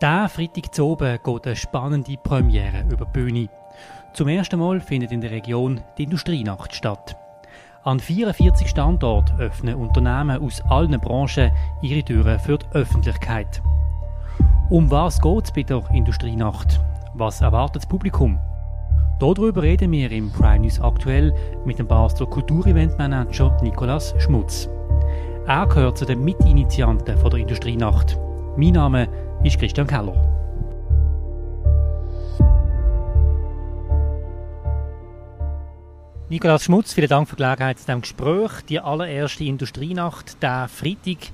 Diesen Freitag zu oben geht eine spannende Premiere über die Bühne. Zum ersten Mal findet in der Region die Industrienacht statt. An 44 Standorten öffnen Unternehmen aus allen Branchen ihre Türen für die Öffentlichkeit. Um was geht es bei der Industrienacht? Was erwartet das Publikum? Darüber reden wir im Prime News aktuell mit dem Basler Kultureventmanager Nicolas Schmutz. Er gehört zu den Mitinitianten der Industrienacht. Mein Name ist Christian Keller. Nikolaus Schmutz, vielen Dank für die Gelegenheit zu diesem Gespräch. Die allererste Industrienacht, der Freitag.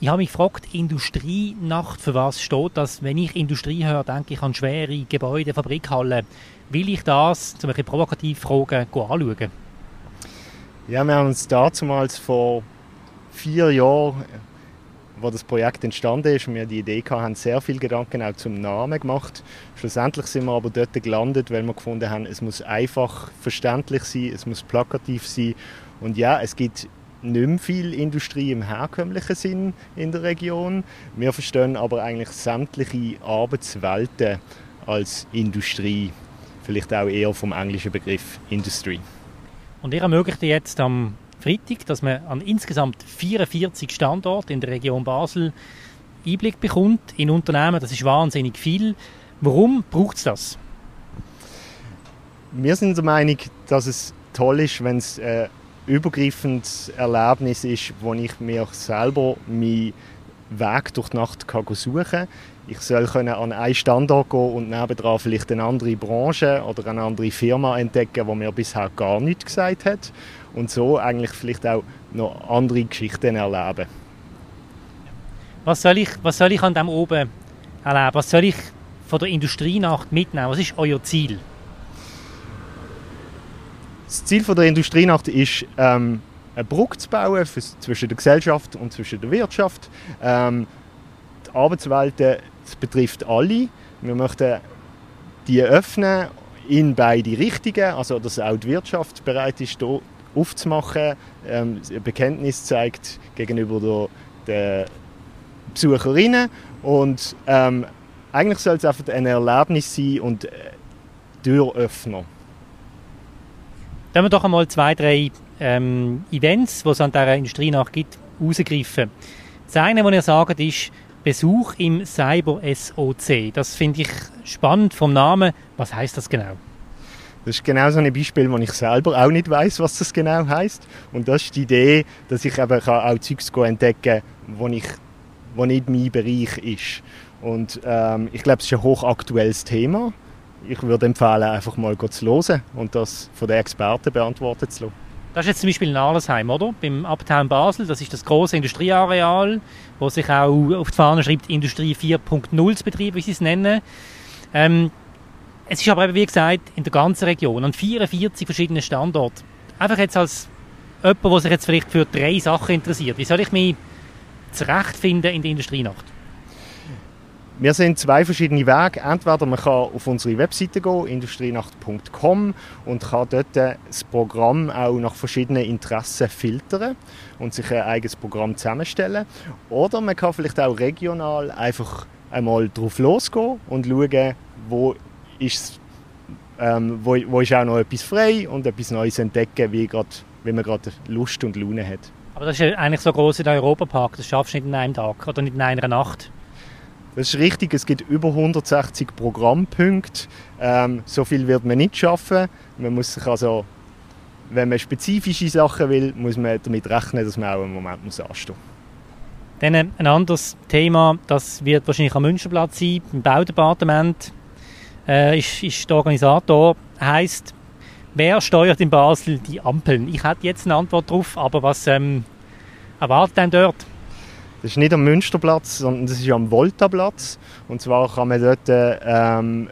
Ich habe mich gefragt, Industrienacht, für was steht das? Wenn ich Industrie höre, denke ich an schwere Gebäude, Fabrikhallen. Will ich das, zum Beispiel provokativ fragen, anschauen? Ja, wir haben uns damals vor vier Jahren wo das Projekt entstanden ist und wir die Idee hatten, haben sehr viel Gedanken auch zum Namen gemacht. Schlussendlich sind wir aber dort gelandet, weil wir gefunden haben, es muss einfach verständlich sein, es muss plakativ sein und ja, es gibt nicht mehr viel Industrie im herkömmlichen Sinn in der Region. Wir verstehen aber eigentlich sämtliche Arbeitswelten als Industrie, vielleicht auch eher vom englischen Begriff Industry. Und ihr ermöglicht jetzt am Freitag, dass man an insgesamt 44 Standorten in der Region Basel Einblick bekommt in Unternehmen. Das ist wahnsinnig viel. Warum braucht es das? Wir sind der Meinung, dass es toll ist, wenn es ein übergreifendes Erlebnis ist, wo ich mir selber meinen Weg durch die Nacht kann suchen kann. Ich soll können an einen Standort gehen und nebenan vielleicht eine andere Branche oder eine andere Firma entdecken, die mir bisher gar nichts gesagt hat und so eigentlich vielleicht auch noch andere Geschichten erleben. Was soll ich, was soll ich an dem oben erleben? Was soll ich von der Industrienacht mitnehmen? Was ist euer Ziel? Das Ziel von der Industrienacht ist, ähm, eine Brücke zu bauen zwischen der Gesellschaft und zwischen der Wirtschaft. Ähm, die Arbeitswelten das betrifft alle. Wir möchten die öffnen in beide Richtungen, also dass auch die Wirtschaft bereit ist, aufzumachen, ähm, ein Bekenntnis zeigt gegenüber der, der Besucherinnen und ähm, eigentlich soll es einfach ein Erlebnis sein und äh, Türöffner. Dann wir doch einmal zwei, drei ähm, Events, die es an dieser Industrie nach gibt, rausgreifen. Das eine, was ihr sagt, ist Besuch im Cyber SOC. Das finde ich spannend vom Namen. Was heißt das genau? Das ist genau so ein Beispiel, wo ich selber auch nicht weiß, was das genau heißt. Und das ist die Idee, dass ich eben auch Zeugs entdecken kann, wo, ich, wo nicht mein Bereich ist. Und ähm, ich glaube, es ist ein hochaktuelles Thema. Ich würde empfehlen, einfach mal zu hören und das von den Experten beantworten zu lassen. Das ist jetzt zum Beispiel in Arlesheim, oder? Beim Uptown Basel. Das ist das große Industrieareal, wo sich auch auf die Fahne schreibt, Industrie 4.0 zu betreiben, wie sie es nennen. Ähm, es ist aber eben, wie gesagt, in der ganzen Region, an 44 verschiedenen Standorten. Einfach jetzt als jemand, der sich jetzt vielleicht für drei Sachen interessiert. Wie soll ich mich zurechtfinden in der Industrienacht? Wir sehen zwei verschiedene Wege. Entweder man kann auf unsere Webseite gehen, industrienacht.com und kann dort das Programm auch nach verschiedenen Interessen filtern und sich ein eigenes Programm zusammenstellen. Oder man kann vielleicht auch regional einfach einmal drauf losgehen und schauen, wo ist, ähm, wo, wo ist auch noch etwas frei und etwas Neues entdecken, wie, grad, wie man gerade Lust und Laune hat. Aber das ist ja eigentlich so groß wie der Europapark, das schaffst du nicht in einem Tag oder nicht in einer Nacht. Das ist richtig, es gibt über 160 Programmpunkte. Ähm, so viel wird man nicht schaffen. Man muss sich also, wenn man spezifische Sachen will, muss man damit rechnen, dass man auch einen Moment muss anstehen muss. Dann ein anderes Thema, das wird wahrscheinlich am Münsterplatz sein, im Baudepartement äh, ist, ist der Organisator, heißt, wer steuert in Basel die Ampeln? Ich hätte jetzt eine Antwort darauf, aber was ähm, erwartet denn dort? Das ist nicht am Münsterplatz, sondern das ist am Voltaplatz. Und zwar kann man dort ähm,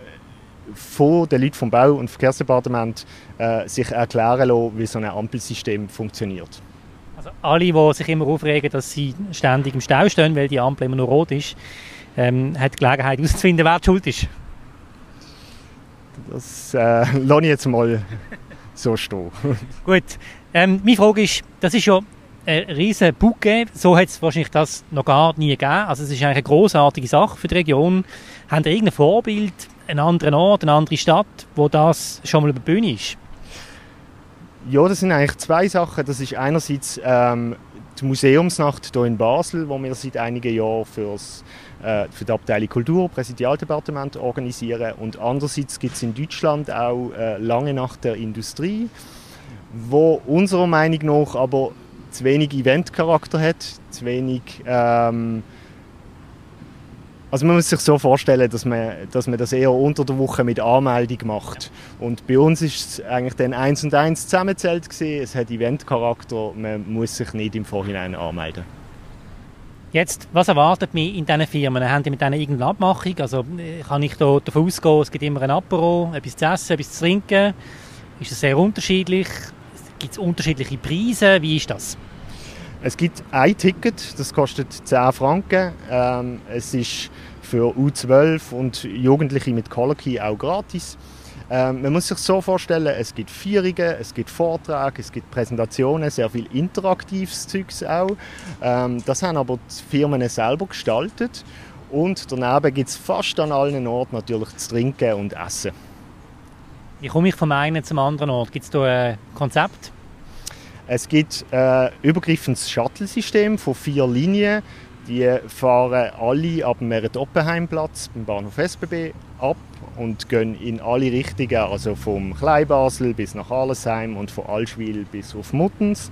von den Leuten vom Bau- und Verkehrsdepartement äh, sich erklären lassen, wie so ein Ampelsystem funktioniert. Also alle, die sich immer aufregen, dass sie ständig im Stau stehen, weil die Ampel immer nur rot ist, ähm, hat die Gelegenheit herauszufinden, wer schuld ist. Das äh, lasse ich jetzt mal so stehen. Gut. Ähm, meine Frage ist, das ist ja ein riesen Bouquet. So hat es wahrscheinlich das noch gar nie gegeben. Also es ist eigentlich eine großartige Sache für die Region. Haben ihr irgendein Vorbild, einen anderen Ort, eine andere Stadt, wo das schon mal über die Bühne ist? Ja, das sind eigentlich zwei Sachen. Das ist einerseits ähm, die Museumsnacht hier in Basel, wo wir seit einigen Jahren für's, für die Abteilung Kultur, Präsidialdepartement organisieren. Und andererseits gibt es in Deutschland auch äh, lange Nacht der Industrie, wo unserer Meinung nach aber zu wenig Eventcharakter hat, zu wenig ähm, also man muss sich so vorstellen, dass man, dass man das eher unter der Woche mit Anmeldung macht. Und bei uns ist es eigentlich dann eins und eins zusammenzählt gewesen. Es hat Eventcharakter, man muss sich nicht im Vorhinein anmelden. Jetzt, was erwartet mich in diesen Firmen? Haben die mit denen irgendeine Abmachung? Also kann ich da davon ausgehen, es gibt immer ein Apero, etwas zu essen, etwas zu trinken? Ist es sehr unterschiedlich? Gibt es unterschiedliche Preise? Wie ist das? Es gibt ein Ticket, das kostet 10 Franken. Ähm, es ist für U12 und Jugendliche mit Color Key auch gratis. Ähm, man muss sich so vorstellen, es gibt Vierungen, es gibt Vorträge, es gibt Präsentationen, sehr viel interaktives Zeugs auch. Ähm, das haben aber die Firmen selber gestaltet. Und daneben gibt es fast an allen Orten natürlich zu trinken und essen. Wie komme ich vom einen zum anderen Ort? Gibt es da ein Konzept? Es gibt ein übergreifendes Shuttle-System von vier Linien. Die fahren alle ab dem Merit-Oppenheim-Platz beim Bahnhof SBB ab und gehen in alle Richtungen, also vom Kleinbasel bis nach Allesheim und von Allschwil bis auf Muttens.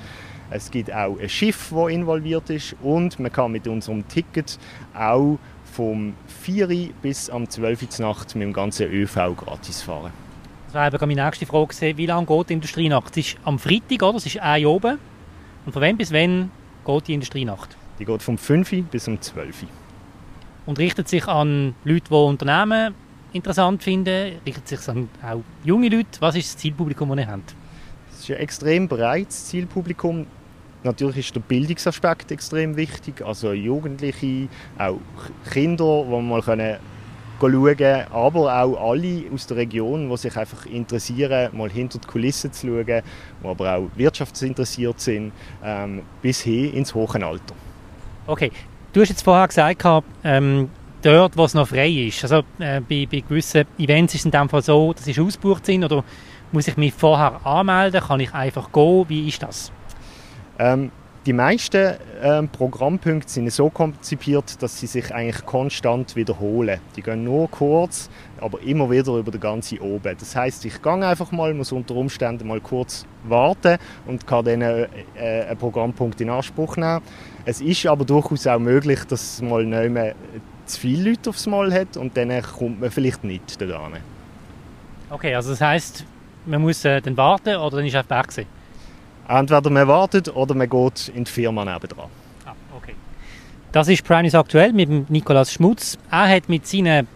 Es gibt auch ein Schiff, das involviert ist und man kann mit unserem Ticket auch vom 4 bis am 12 Uhr Nacht mit dem ganzen ÖV gratis fahren. Das wäre meine nächste Frage Wie lange geht die Industrienacht? Es ist am Freitag, oder? Es ist ein oben. Und von wann bis wann geht die Industrienacht? Die geht vom 5 bis um 12 Und richtet sich an Leute, die Unternehmen interessant finden? Richtet sich an auch junge Leute? Was ist das Zielpublikum, das ihr habt? Es ist ein extrem breites Zielpublikum. Natürlich ist der Bildungsaspekt extrem wichtig. Also Jugendliche, auch Kinder, die mal können schauen, aber auch alle aus der Region, die sich einfach interessieren, mal hinter die Kulissen zu schauen, die aber auch wirtschaftsinteressiert sind, ähm, bis hin ins hohe Alter. Okay, du hast jetzt vorher gesagt, ähm, dort, wo es noch frei ist, also äh, bei, bei, gewissen Events ist es in dem Fall so, dass es ausgebucht sind oder muss ich mich vorher anmelden, kann ich einfach gehen, wie ist das? Ähm, die meisten ähm, Programmpunkte sind so konzipiert, dass sie sich eigentlich konstant wiederholen. Die gehen nur kurz, aber immer wieder über den ganzen oben. Das heißt, ich gehe einfach mal, muss unter Umständen mal kurz warten und kann dann äh, äh, einen Programmpunkt in Anspruch nehmen. Es ist aber durchaus auch möglich, dass es mal nicht mehr zu viele Leute aufs Mal hat und dann kommt man vielleicht nicht dorthin. Okay, also das heißt, man muss äh, dann warten oder dann ist einfach weg Entweder man wartet oder man geht in die Firma nebenan. Ah, okay. Das ist Prime News aktuell mit Nikolaus Schmutz. Er hat mit seinen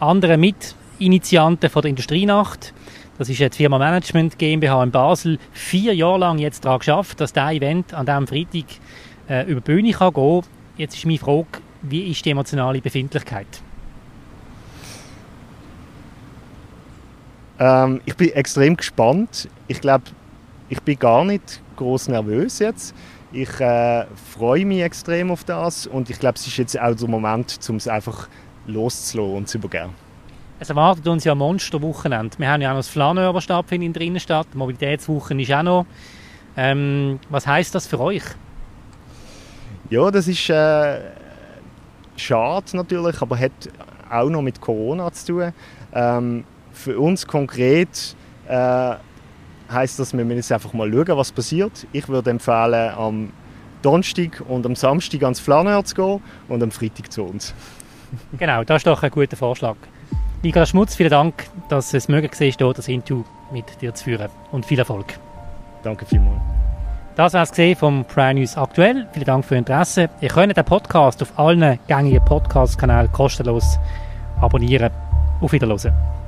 anderen Mitinitianten von der Industrienacht, das ist die Firma Management GmbH in Basel, vier Jahre lang jetzt daran geschafft, dass dieser Event an diesem Freitag äh, über die Bühne kann gehen Jetzt ist meine Frage, wie ist die emotionale Befindlichkeit? Ähm, ich bin extrem gespannt. Ich glaube, ich bin gar nicht groß nervös jetzt. Ich äh, freue mich extrem auf das und ich glaube, es ist jetzt auch der Moment, um es einfach loszulassen und zu übergeben. Es erwartet uns ja ein Monsterwochenende. Wir haben ja auch noch das Flaneur, das stattfindet in der Innenstadt. Die Mobilitätswoche ist auch noch. Ähm, was heißt das für euch? Ja, das ist äh, schade natürlich, aber hat auch noch mit Corona zu tun. Ähm, für uns konkret äh, heißt das, wir müssen jetzt einfach mal schauen, was passiert. Ich würde empfehlen, am Donnerstag und am Samstag ans Flaneur zu gehen und am Freitag zu uns. genau, das ist doch ein guter Vorschlag. Nikolaus Schmutz, vielen Dank, dass es möglich war, hier das Interview mit dir zu führen. Und viel Erfolg. Danke vielmals. Das war es vom Prime News aktuell. Vielen Dank für Ihr Interesse. Ihr könnt den Podcast auf allen gängigen Podcast-Kanälen kostenlos abonnieren. Auf Wiedersehen.